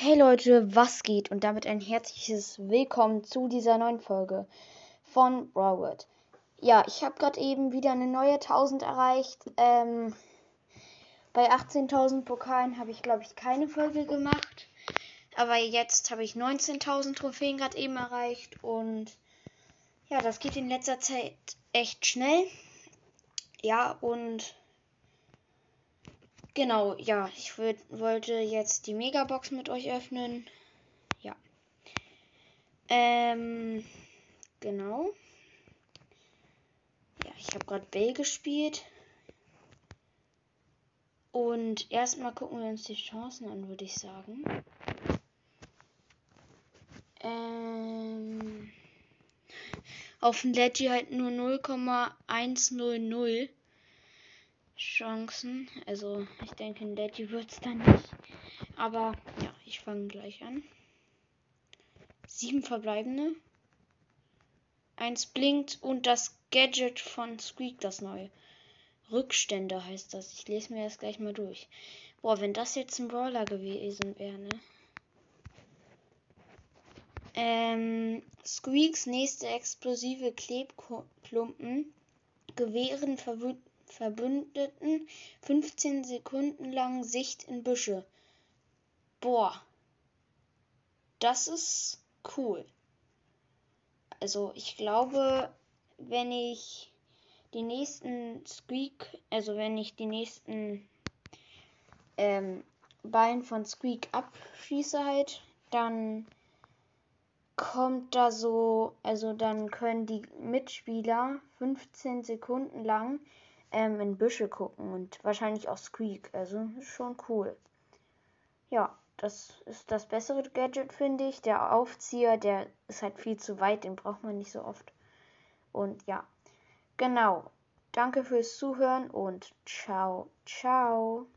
Hey Leute, was geht? Und damit ein herzliches Willkommen zu dieser neuen Folge von Broward. Ja, ich habe gerade eben wieder eine neue 1000 erreicht. Ähm, bei 18.000 Pokalen habe ich, glaube ich, keine Folge gemacht. Aber jetzt habe ich 19.000 Trophäen gerade eben erreicht. Und ja, das geht in letzter Zeit echt schnell. Ja, und Genau, ja, ich würd, wollte jetzt die Megabox mit euch öffnen. Ja. Ähm, genau. Ja, ich habe gerade Bell gespielt. Und erstmal gucken wir uns die Chancen an, würde ich sagen. Ähm, auf dem Leggy halt nur 0,100. Chancen. Also ich denke, in Daddy wird es dann nicht. Aber ja, ich fange gleich an. Sieben verbleibende. Eins blinkt und das Gadget von Squeak, das neue. Rückstände heißt das. Ich lese mir das gleich mal durch. Boah, wenn das jetzt ein Brawler gewesen wäre, ne? Ähm, Squeaks nächste explosive Klebklumpen gewähren Verbündeten 15 Sekunden lang Sicht in Büsche. Boah. Das ist cool. Also ich glaube, wenn ich die nächsten Squeak, also wenn ich die nächsten ähm, Ballen von Squeak abschieße halt, dann kommt da so, also dann können die Mitspieler 15 Sekunden lang ähm, in Büsche gucken und wahrscheinlich auch Squeak. Also schon cool. Ja, das ist das bessere Gadget, finde ich. Der Aufzieher, der ist halt viel zu weit, den braucht man nicht so oft. Und ja, genau. Danke fürs Zuhören und ciao, ciao.